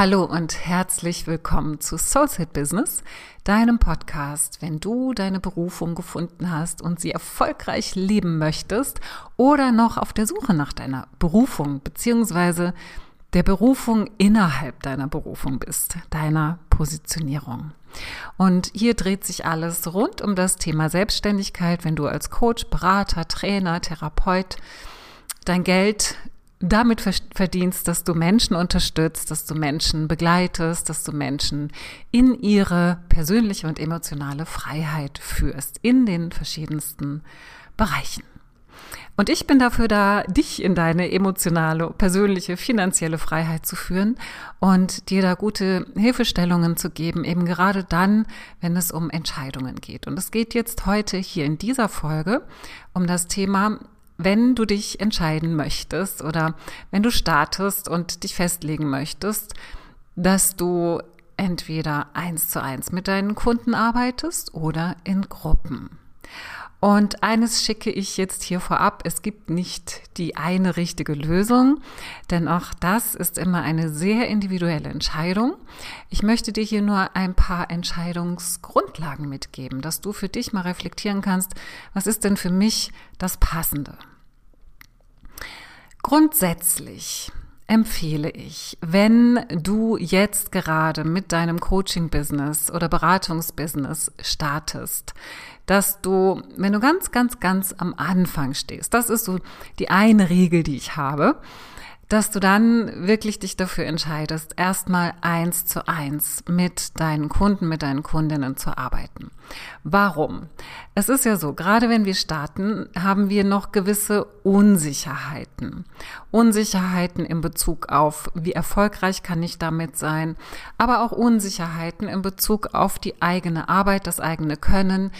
Hallo und herzlich willkommen zu Soulset Business, deinem Podcast, wenn du deine Berufung gefunden hast und sie erfolgreich leben möchtest oder noch auf der Suche nach deiner Berufung beziehungsweise der Berufung innerhalb deiner Berufung bist, deiner Positionierung. Und hier dreht sich alles rund um das Thema Selbstständigkeit, wenn du als Coach, Berater, Trainer, Therapeut dein Geld damit verdienst, dass du Menschen unterstützt, dass du Menschen begleitest, dass du Menschen in ihre persönliche und emotionale Freiheit führst, in den verschiedensten Bereichen. Und ich bin dafür da, dich in deine emotionale, persönliche, finanzielle Freiheit zu führen und dir da gute Hilfestellungen zu geben, eben gerade dann, wenn es um Entscheidungen geht. Und es geht jetzt heute hier in dieser Folge um das Thema wenn du dich entscheiden möchtest oder wenn du startest und dich festlegen möchtest, dass du entweder eins zu eins mit deinen Kunden arbeitest oder in Gruppen. Und eines schicke ich jetzt hier vorab, es gibt nicht die eine richtige Lösung, denn auch das ist immer eine sehr individuelle Entscheidung. Ich möchte dir hier nur ein paar Entscheidungsgrundlagen mitgeben, dass du für dich mal reflektieren kannst, was ist denn für mich das Passende. Grundsätzlich empfehle ich, wenn du jetzt gerade mit deinem Coaching-Business oder Beratungs-Business startest, dass du, wenn du ganz, ganz, ganz am Anfang stehst, das ist so die eine Regel, die ich habe, dass du dann wirklich dich dafür entscheidest, erstmal eins zu eins mit deinen Kunden, mit deinen Kundinnen zu arbeiten. Warum? Es ist ja so, gerade wenn wir starten, haben wir noch gewisse Unsicherheiten. Unsicherheiten in Bezug auf, wie erfolgreich kann ich damit sein, aber auch Unsicherheiten in Bezug auf die eigene Arbeit, das eigene Können.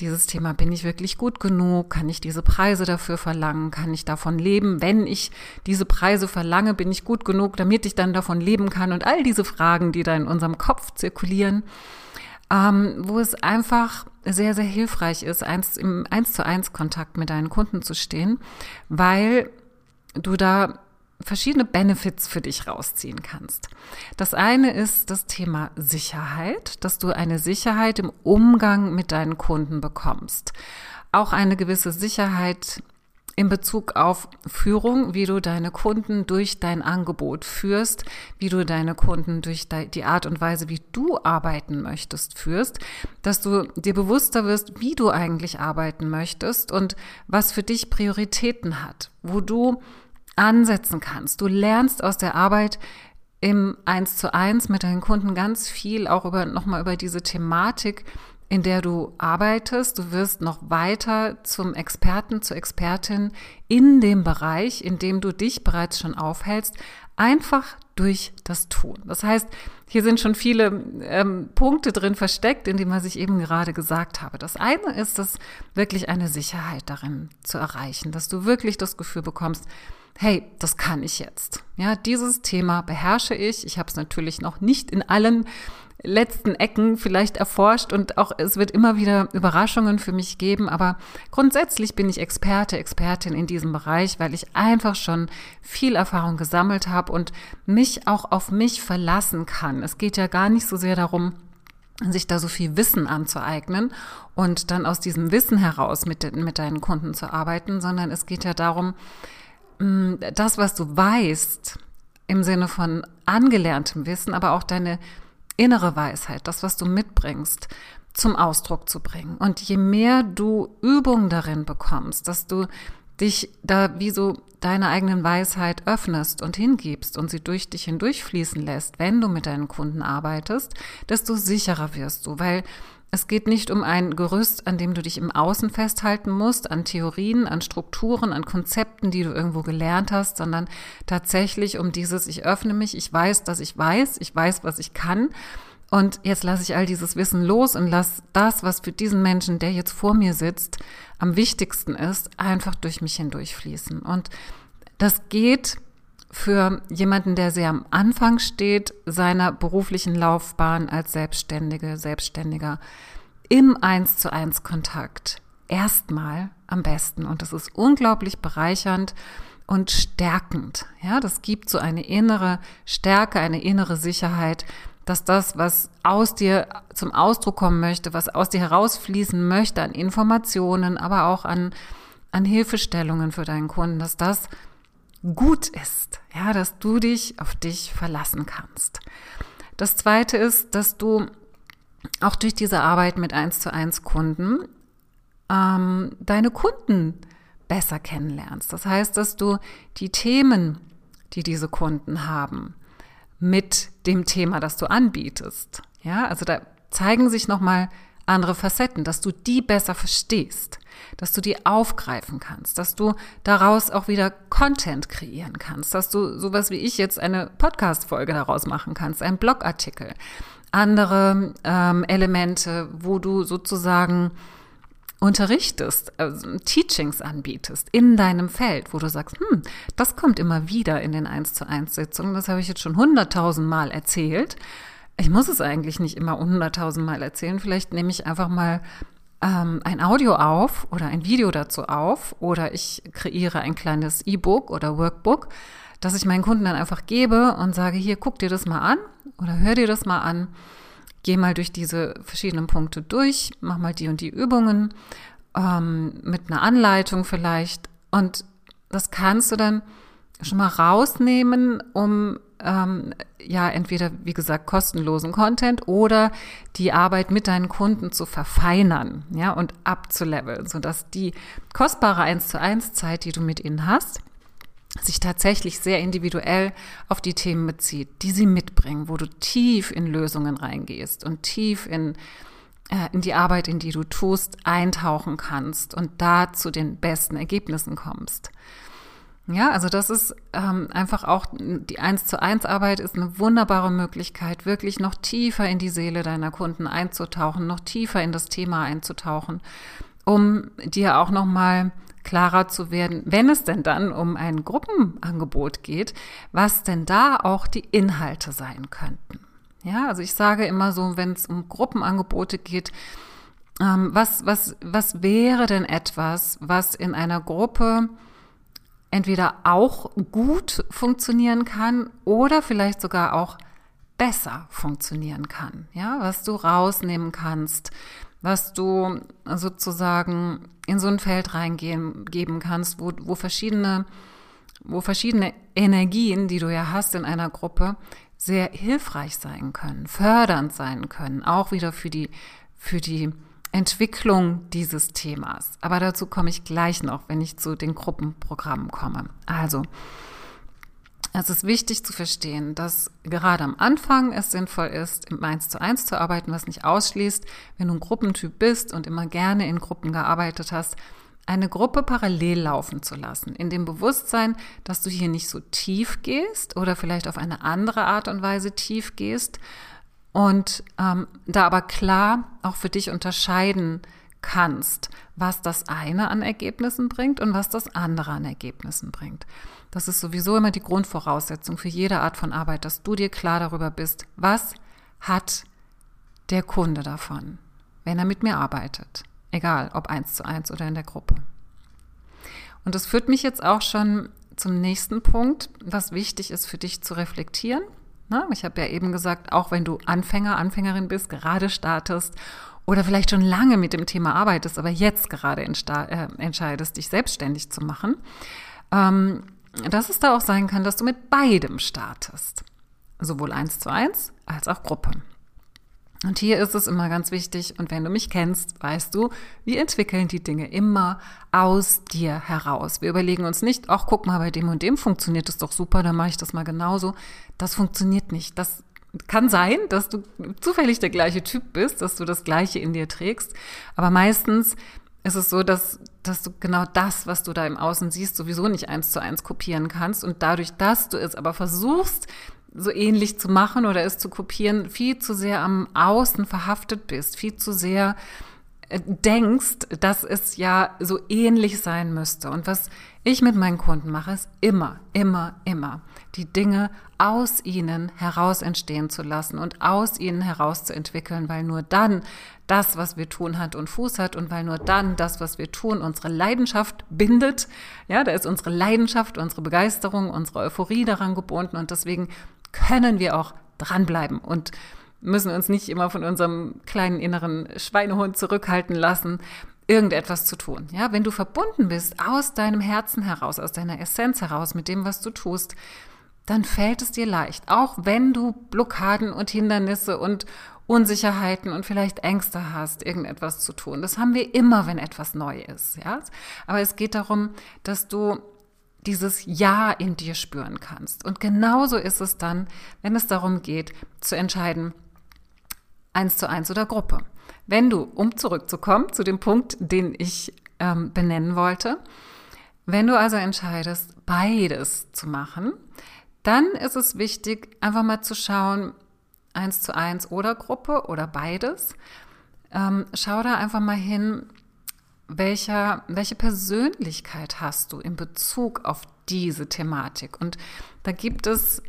Dieses Thema, bin ich wirklich gut genug? Kann ich diese Preise dafür verlangen? Kann ich davon leben? Wenn ich diese Preise verlange, bin ich gut genug, damit ich dann davon leben kann? Und all diese Fragen, die da in unserem Kopf zirkulieren ähm, wo es einfach sehr, sehr hilfreich ist, eins, im eins zu eins Kontakt mit deinen Kunden zu stehen, weil du da verschiedene Benefits für dich rausziehen kannst. Das eine ist das Thema Sicherheit, dass du eine Sicherheit im Umgang mit deinen Kunden bekommst. Auch eine gewisse Sicherheit in Bezug auf Führung, wie du deine Kunden durch dein Angebot führst, wie du deine Kunden durch die Art und Weise, wie du arbeiten möchtest, führst, dass du dir bewusster wirst, wie du eigentlich arbeiten möchtest und was für dich Prioritäten hat, wo du ansetzen kannst. Du lernst aus der Arbeit im Eins zu eins mit deinen Kunden ganz viel auch über, nochmal über diese Thematik, in der du arbeitest. Du wirst noch weiter zum Experten, zur Expertin in dem Bereich, in dem du dich bereits schon aufhältst, einfach durch das Tun. Das heißt, hier sind schon viele ähm, Punkte drin versteckt, in dem was ich eben gerade gesagt habe. Das eine ist, dass wirklich eine Sicherheit darin zu erreichen, dass du wirklich das Gefühl bekommst, hey, das kann ich jetzt. Ja, dieses Thema beherrsche ich. Ich habe es natürlich noch nicht in allen letzten Ecken vielleicht erforscht und auch es wird immer wieder Überraschungen für mich geben, aber grundsätzlich bin ich Experte, Expertin in diesem Bereich, weil ich einfach schon viel Erfahrung gesammelt habe und mich auch auf mich verlassen kann. Es geht ja gar nicht so sehr darum, sich da so viel Wissen anzueignen und dann aus diesem Wissen heraus mit, mit deinen Kunden zu arbeiten, sondern es geht ja darum, mm, das, was du weißt, im Sinne von angelerntem Wissen, aber auch deine innere Weisheit, das, was du mitbringst, zum Ausdruck zu bringen. Und je mehr du Übung darin bekommst, dass du dich da wie so deiner eigenen Weisheit öffnest und hingibst und sie durch dich hindurchfließen lässt, wenn du mit deinen Kunden arbeitest, desto sicherer wirst du, weil es geht nicht um ein Gerüst, an dem du dich im Außen festhalten musst, an Theorien, an Strukturen, an Konzepten, die du irgendwo gelernt hast, sondern tatsächlich um dieses, ich öffne mich, ich weiß, dass ich weiß, ich weiß, was ich kann. Und jetzt lasse ich all dieses Wissen los und lasse das, was für diesen Menschen, der jetzt vor mir sitzt, am wichtigsten ist, einfach durch mich hindurchfließen. Und das geht für jemanden, der sehr am Anfang steht, seiner beruflichen Laufbahn als Selbstständige, Selbstständiger, im Eins zu eins Kontakt erstmal am besten. Und das ist unglaublich bereichernd und stärkend. Ja, das gibt so eine innere Stärke, eine innere Sicherheit, dass das, was aus dir zum Ausdruck kommen möchte, was aus dir herausfließen möchte an Informationen, aber auch an, an Hilfestellungen für deinen Kunden, dass das gut ist. Ja, dass du dich auf dich verlassen kannst. Das zweite ist, dass du auch durch diese Arbeit mit eins zu eins Kunden ähm, deine Kunden besser kennenlernst. Das heißt, dass du die Themen, die diese Kunden haben, mit dem Thema, das du anbietest. Ja, also da zeigen sich nochmal andere Facetten, dass du die besser verstehst, dass du die aufgreifen kannst, dass du daraus auch wieder Content kreieren kannst, dass du sowas wie ich jetzt eine Podcast-Folge daraus machen kannst, einen Blogartikel, andere ähm, Elemente, wo du sozusagen unterrichtest, also Teachings anbietest in deinem Feld, wo du sagst, hm, das kommt immer wieder in den 1 zu 1 Sitzungen, das habe ich jetzt schon hunderttausend Mal erzählt. Ich muss es eigentlich nicht immer hunderttausend Mal erzählen, vielleicht nehme ich einfach mal ähm, ein Audio auf oder ein Video dazu auf oder ich kreiere ein kleines E-Book oder Workbook, das ich meinen Kunden dann einfach gebe und sage, hier, guck dir das mal an oder hör dir das mal an geh mal durch diese verschiedenen Punkte durch, mach mal die und die Übungen ähm, mit einer Anleitung vielleicht. Und das kannst du dann schon mal rausnehmen, um ähm, ja entweder, wie gesagt, kostenlosen Content oder die Arbeit mit deinen Kunden zu verfeinern, ja, und abzuleveln, sodass die kostbare 1 zu 1 Zeit, die du mit ihnen hast, sich tatsächlich sehr individuell auf die Themen bezieht, die sie mitbringen, wo du tief in Lösungen reingehst und tief in, äh, in die Arbeit, in die du tust, eintauchen kannst und da zu den besten Ergebnissen kommst. Ja, also das ist ähm, einfach auch die eins zu eins Arbeit ist eine wunderbare Möglichkeit, wirklich noch tiefer in die Seele deiner Kunden einzutauchen, noch tiefer in das Thema einzutauchen, um dir auch noch mal klarer zu werden, wenn es denn dann um ein Gruppenangebot geht, was denn da auch die Inhalte sein könnten. Ja, also ich sage immer so, wenn es um Gruppenangebote geht, ähm, was, was, was wäre denn etwas, was in einer Gruppe entweder auch gut funktionieren kann oder vielleicht sogar auch besser funktionieren kann, ja, was du rausnehmen kannst, was du sozusagen in so ein Feld reingehen geben kannst, wo, wo verschiedene, wo verschiedene Energien, die du ja hast in einer Gruppe, sehr hilfreich sein können, fördernd sein können, auch wieder für die, für die Entwicklung dieses Themas. Aber dazu komme ich gleich noch, wenn ich zu den Gruppenprogrammen komme. Also, es ist wichtig zu verstehen, dass gerade am Anfang es sinnvoll ist, im 1 zu 1 zu arbeiten, was nicht ausschließt, wenn du ein Gruppentyp bist und immer gerne in Gruppen gearbeitet hast, eine Gruppe parallel laufen zu lassen, in dem Bewusstsein, dass du hier nicht so tief gehst oder vielleicht auf eine andere Art und Weise tief gehst und ähm, da aber klar auch für dich unterscheiden kannst, was das eine an Ergebnissen bringt und was das andere an Ergebnissen bringt. Das ist sowieso immer die Grundvoraussetzung für jede Art von Arbeit, dass du dir klar darüber bist, was hat der Kunde davon, wenn er mit mir arbeitet. Egal, ob eins zu eins oder in der Gruppe. Und das führt mich jetzt auch schon zum nächsten Punkt, was wichtig ist für dich zu reflektieren. Na, ich habe ja eben gesagt, auch wenn du Anfänger, Anfängerin bist, gerade startest oder vielleicht schon lange mit dem Thema arbeitest, aber jetzt gerade äh, entscheidest, dich selbstständig zu machen, ähm, dass es da auch sein kann, dass du mit beidem startest. Sowohl eins zu eins als auch Gruppe. Und hier ist es immer ganz wichtig, und wenn du mich kennst, weißt du, wir entwickeln die Dinge immer aus dir heraus. Wir überlegen uns nicht, ach, guck mal, bei dem und dem funktioniert es doch super, dann mache ich das mal genauso. Das funktioniert nicht. Das kann sein, dass du zufällig der gleiche Typ bist, dass du das Gleiche in dir trägst. Aber meistens ist es so, dass, dass du genau das, was du da im Außen siehst, sowieso nicht eins zu eins kopieren kannst. Und dadurch, dass du es aber versuchst, so ähnlich zu machen oder es zu kopieren, viel zu sehr am Außen verhaftet bist, viel zu sehr äh, denkst, dass es ja so ähnlich sein müsste. Und was ich mit meinen Kunden mache, ist immer, immer, immer die Dinge aus ihnen heraus entstehen zu lassen und aus ihnen heraus zu entwickeln, weil nur dann das, was wir tun, Hand und Fuß hat und weil nur dann das, was wir tun, unsere Leidenschaft bindet. Ja, da ist unsere Leidenschaft, unsere Begeisterung, unsere Euphorie daran gebunden und deswegen können wir auch dranbleiben und müssen uns nicht immer von unserem kleinen inneren Schweinehund zurückhalten lassen, irgendetwas zu tun. Ja, wenn du verbunden bist aus deinem Herzen heraus, aus deiner Essenz heraus mit dem, was du tust, dann fällt es dir leicht, auch wenn du Blockaden und Hindernisse und Unsicherheiten und vielleicht Ängste hast, irgendetwas zu tun. Das haben wir immer, wenn etwas neu ist, ja? Aber es geht darum, dass du dieses Ja in dir spüren kannst. Und genauso ist es dann, wenn es darum geht, zu entscheiden, eins zu eins oder Gruppe. Wenn du, um zurückzukommen zu dem Punkt, den ich ähm, benennen wollte, wenn du also entscheidest, beides zu machen, dann ist es wichtig, einfach mal zu schauen, eins zu eins oder Gruppe oder beides. Ähm, schau da einfach mal hin, welcher, welche Persönlichkeit hast du in Bezug auf diese Thematik. Und da gibt es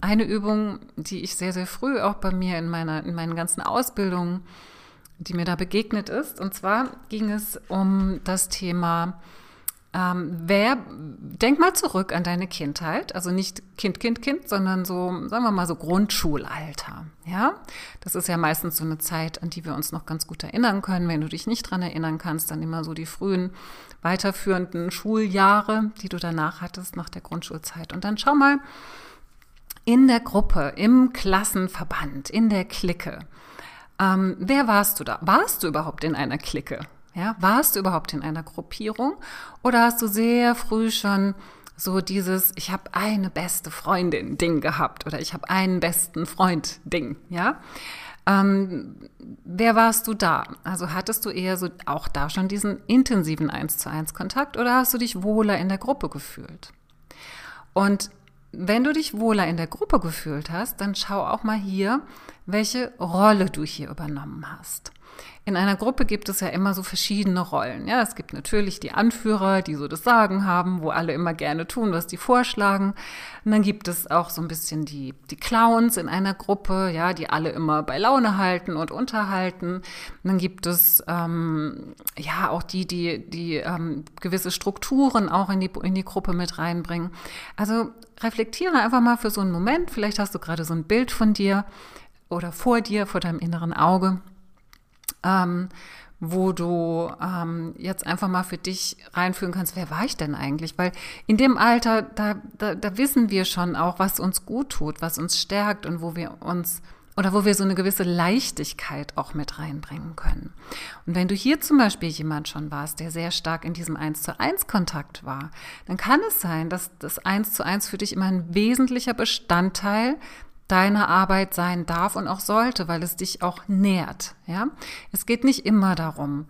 eine Übung, die ich sehr, sehr früh auch bei mir in, meiner, in meinen ganzen Ausbildungen, die mir da begegnet ist. Und zwar ging es um das Thema, ähm, wer, denk mal zurück an deine Kindheit, also nicht Kind, Kind, Kind, sondern so, sagen wir mal so Grundschulalter. Ja, das ist ja meistens so eine Zeit, an die wir uns noch ganz gut erinnern können. Wenn du dich nicht dran erinnern kannst, dann immer so die frühen weiterführenden Schuljahre, die du danach hattest, nach der Grundschulzeit. Und dann schau mal, in der Gruppe, im Klassenverband, in der Clique. Ähm, wer warst du da? Warst du überhaupt in einer Clique? Ja, warst du überhaupt in einer Gruppierung? Oder hast du sehr früh schon so dieses Ich habe eine beste Freundin Ding gehabt oder ich habe einen besten Freund Ding, ja? Ähm, wer warst du da? Also hattest du eher so auch da schon diesen intensiven Eins zu eins Kontakt oder hast du dich wohler in der Gruppe gefühlt? Und wenn du dich wohler in der Gruppe gefühlt hast, dann schau auch mal hier, welche Rolle du hier übernommen hast. In einer Gruppe gibt es ja immer so verschiedene Rollen. Ja, es gibt natürlich die Anführer, die so das Sagen haben, wo alle immer gerne tun, was die vorschlagen. Und dann gibt es auch so ein bisschen die, die Clowns in einer Gruppe, ja, die alle immer bei Laune halten und unterhalten. Und dann gibt es ähm, ja auch die, die, die ähm, gewisse Strukturen auch in die, in die Gruppe mit reinbringen. Also reflektiere einfach mal für so einen Moment. Vielleicht hast du gerade so ein Bild von dir oder vor dir, vor deinem inneren Auge ähm, wo du ähm, jetzt einfach mal für dich reinführen kannst, wer war ich denn eigentlich? Weil in dem Alter, da, da, da wissen wir schon auch, was uns gut tut, was uns stärkt und wo wir uns oder wo wir so eine gewisse Leichtigkeit auch mit reinbringen können. Und wenn du hier zum Beispiel jemand schon warst, der sehr stark in diesem Eins zu eins Kontakt war, dann kann es sein, dass das Eins zu eins für dich immer ein wesentlicher Bestandteil deine Arbeit sein darf und auch sollte, weil es dich auch nährt. Ja, es geht nicht immer darum,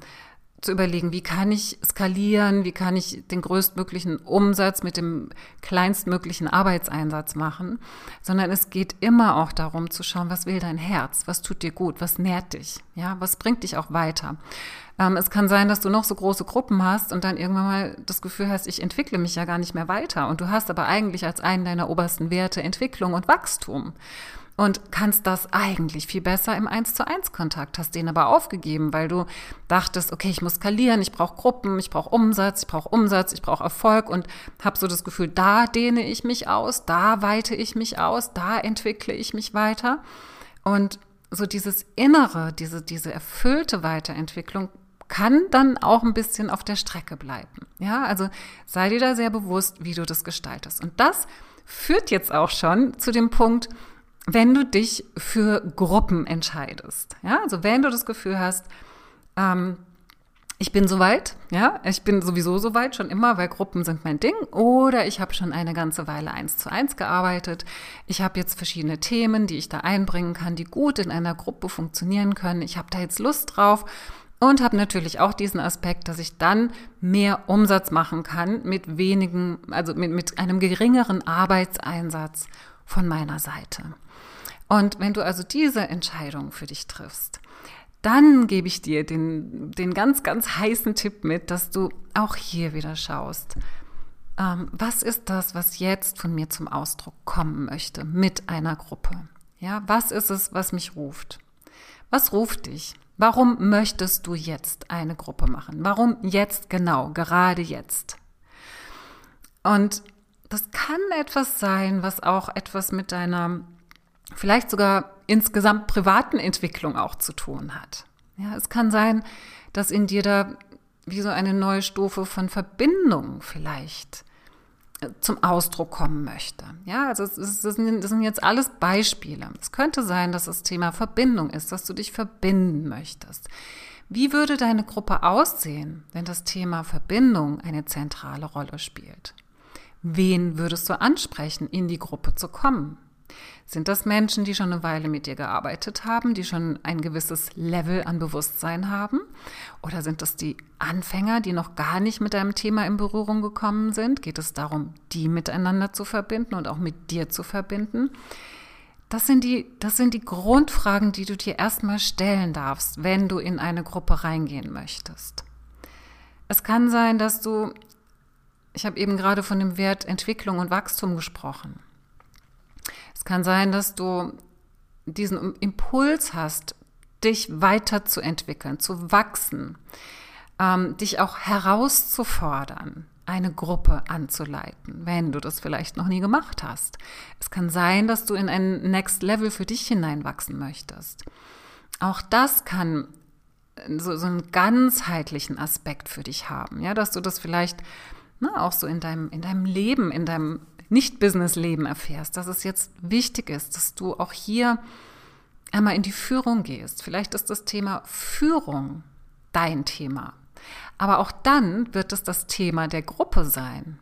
zu überlegen, wie kann ich skalieren, wie kann ich den größtmöglichen Umsatz mit dem kleinstmöglichen Arbeitseinsatz machen, sondern es geht immer auch darum zu schauen, was will dein Herz, was tut dir gut, was nährt dich, ja, was bringt dich auch weiter. Ähm, es kann sein, dass du noch so große Gruppen hast und dann irgendwann mal das Gefühl hast, ich entwickle mich ja gar nicht mehr weiter. Und du hast aber eigentlich als einen deiner obersten Werte Entwicklung und Wachstum. Und kannst das eigentlich viel besser im 1 zu 1 Kontakt, hast den aber aufgegeben, weil du dachtest, okay, ich muss skalieren, ich brauche Gruppen, ich brauche Umsatz, ich brauche Umsatz, ich brauche Erfolg und habe so das Gefühl, da dehne ich mich aus, da weite ich mich aus, da entwickle ich mich weiter. Und so dieses innere, diese diese erfüllte Weiterentwicklung kann dann auch ein bisschen auf der Strecke bleiben. Ja, also sei dir da sehr bewusst, wie du das gestaltest. Und das führt jetzt auch schon zu dem Punkt, wenn du dich für Gruppen entscheidest. Ja, also wenn du das Gefühl hast, ähm, ich bin soweit, ja, ich bin sowieso soweit schon immer, weil Gruppen sind mein Ding. Oder ich habe schon eine ganze Weile eins zu eins gearbeitet. Ich habe jetzt verschiedene Themen, die ich da einbringen kann, die gut in einer Gruppe funktionieren können. Ich habe da jetzt Lust drauf und habe natürlich auch diesen Aspekt, dass ich dann mehr Umsatz machen kann mit wenigen, also mit, mit einem geringeren Arbeitseinsatz von meiner Seite. Und wenn du also diese Entscheidung für dich triffst, dann gebe ich dir den, den ganz, ganz heißen Tipp mit, dass du auch hier wieder schaust. ähm, was ist das, was jetzt von mir zum Ausdruck kommen möchte mit einer Gruppe? Ja, was ist es, was mich ruft? Was ruft dich? Warum möchtest du jetzt eine Gruppe machen? Warum jetzt genau, gerade jetzt? Und das kann etwas sein, was auch etwas mit deiner vielleicht sogar insgesamt privaten Entwicklung auch zu tun hat. Ja, es kann sein, dass in dir da wie so eine neue Stufe von Verbindung vielleicht zum Ausdruck kommen möchte. Ja, also das sind jetzt alles Beispiele. Es könnte sein, dass das Thema Verbindung ist, dass du dich verbinden möchtest. Wie würde deine Gruppe aussehen, wenn das Thema Verbindung eine zentrale Rolle spielt? Wen würdest du ansprechen, in die Gruppe zu kommen? Sind das Menschen, die schon eine Weile mit dir gearbeitet haben, die schon ein gewisses Level an Bewusstsein haben? Oder sind das die Anfänger, die noch gar nicht mit deinem Thema in Berührung gekommen sind? Geht es darum, die miteinander zu verbinden und auch mit dir zu verbinden? Das sind die, das sind die Grundfragen, die du dir erstmal stellen darfst, wenn du in eine Gruppe reingehen möchtest. Es kann sein, dass du, ich habe eben gerade von dem Wert Entwicklung und Wachstum gesprochen kann sein, dass du diesen Impuls hast, dich weiterzuentwickeln, zu wachsen, ähm, dich auch herauszufordern, eine Gruppe anzuleiten, wenn du das vielleicht noch nie gemacht hast. Es kann sein, dass du in ein Next Level für dich hineinwachsen möchtest. Auch das kann so, so einen ganzheitlichen Aspekt für dich haben, ja, dass du das vielleicht na, ne, auch so in deinem, in deinem Leben, in deinem nicht-Business-Leben erfährst, dass es jetzt wichtig ist, dass du auch hier einmal in die Führung gehst. Vielleicht ist das Thema Führung dein Thema. Aber auch dann wird es das Thema der Gruppe sein.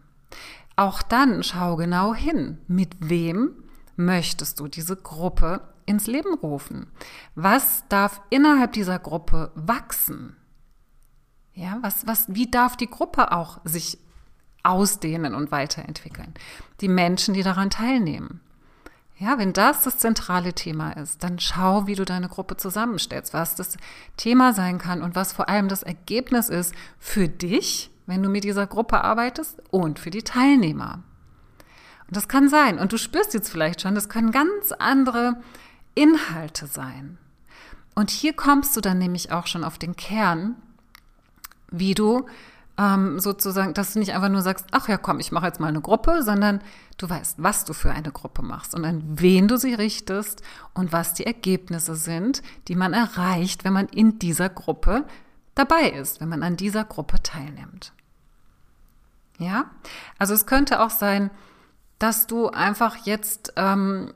Auch dann schau genau hin, mit wem möchtest du diese Gruppe ins Leben rufen? Was darf innerhalb dieser Gruppe wachsen? Ja, was, was, wie darf die Gruppe auch sich ausdehnen und weiterentwickeln. Die Menschen, die daran teilnehmen. Ja, wenn das das zentrale Thema ist, dann schau, wie du deine Gruppe zusammenstellst, was das Thema sein kann und was vor allem das Ergebnis ist für dich, wenn du mit dieser Gruppe arbeitest und für die Teilnehmer. Und das kann sein, und du spürst jetzt vielleicht schon, das können ganz andere Inhalte sein. Und hier kommst du dann nämlich auch schon auf den Kern, wie du ähm, sozusagen, dass du nicht einfach nur sagst, ach ja, komm, ich mache jetzt mal eine Gruppe, sondern du weißt, was du für eine Gruppe machst und an wen du sie richtest und was die Ergebnisse sind, die man erreicht, wenn man in dieser Gruppe dabei ist, wenn man an dieser Gruppe teilnimmt. Ja, also es könnte auch sein, dass du einfach jetzt ähm,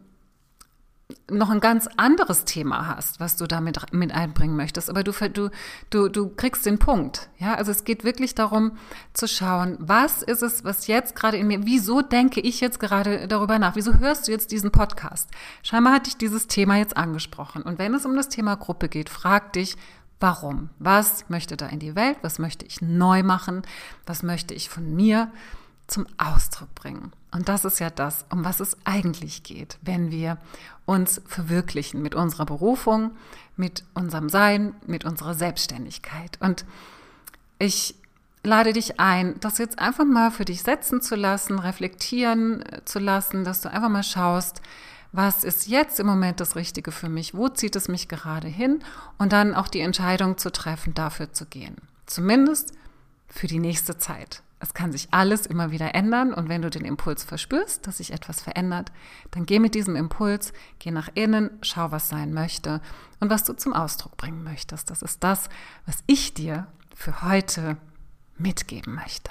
noch ein ganz anderes Thema hast, was du damit mit einbringen möchtest, aber du, du, du, du kriegst den Punkt. Ja, also es geht wirklich darum zu schauen, was ist es, was jetzt gerade in mir, wieso denke ich jetzt gerade darüber nach? Wieso hörst du jetzt diesen Podcast? Scheinbar hat dich dieses Thema jetzt angesprochen. Und wenn es um das Thema Gruppe geht, frag dich, warum? Was möchte da in die Welt? Was möchte ich neu machen? Was möchte ich von mir? zum Ausdruck bringen. Und das ist ja das, um was es eigentlich geht, wenn wir uns verwirklichen mit unserer Berufung, mit unserem Sein, mit unserer Selbstständigkeit. Und ich lade dich ein, das jetzt einfach mal für dich setzen zu lassen, reflektieren äh, zu lassen, dass du einfach mal schaust, was ist jetzt im Moment das Richtige für mich, wo zieht es mich gerade hin und dann auch die Entscheidung zu treffen, dafür zu gehen. Zumindest für die nächste Zeit. Es kann sich alles immer wieder ändern und wenn du den Impuls verspürst, dass sich etwas verändert, dann geh mit diesem Impuls, geh nach innen, schau, was sein möchte und was du zum Ausdruck bringen möchtest. Das ist das, was ich dir für heute mitgeben möchte.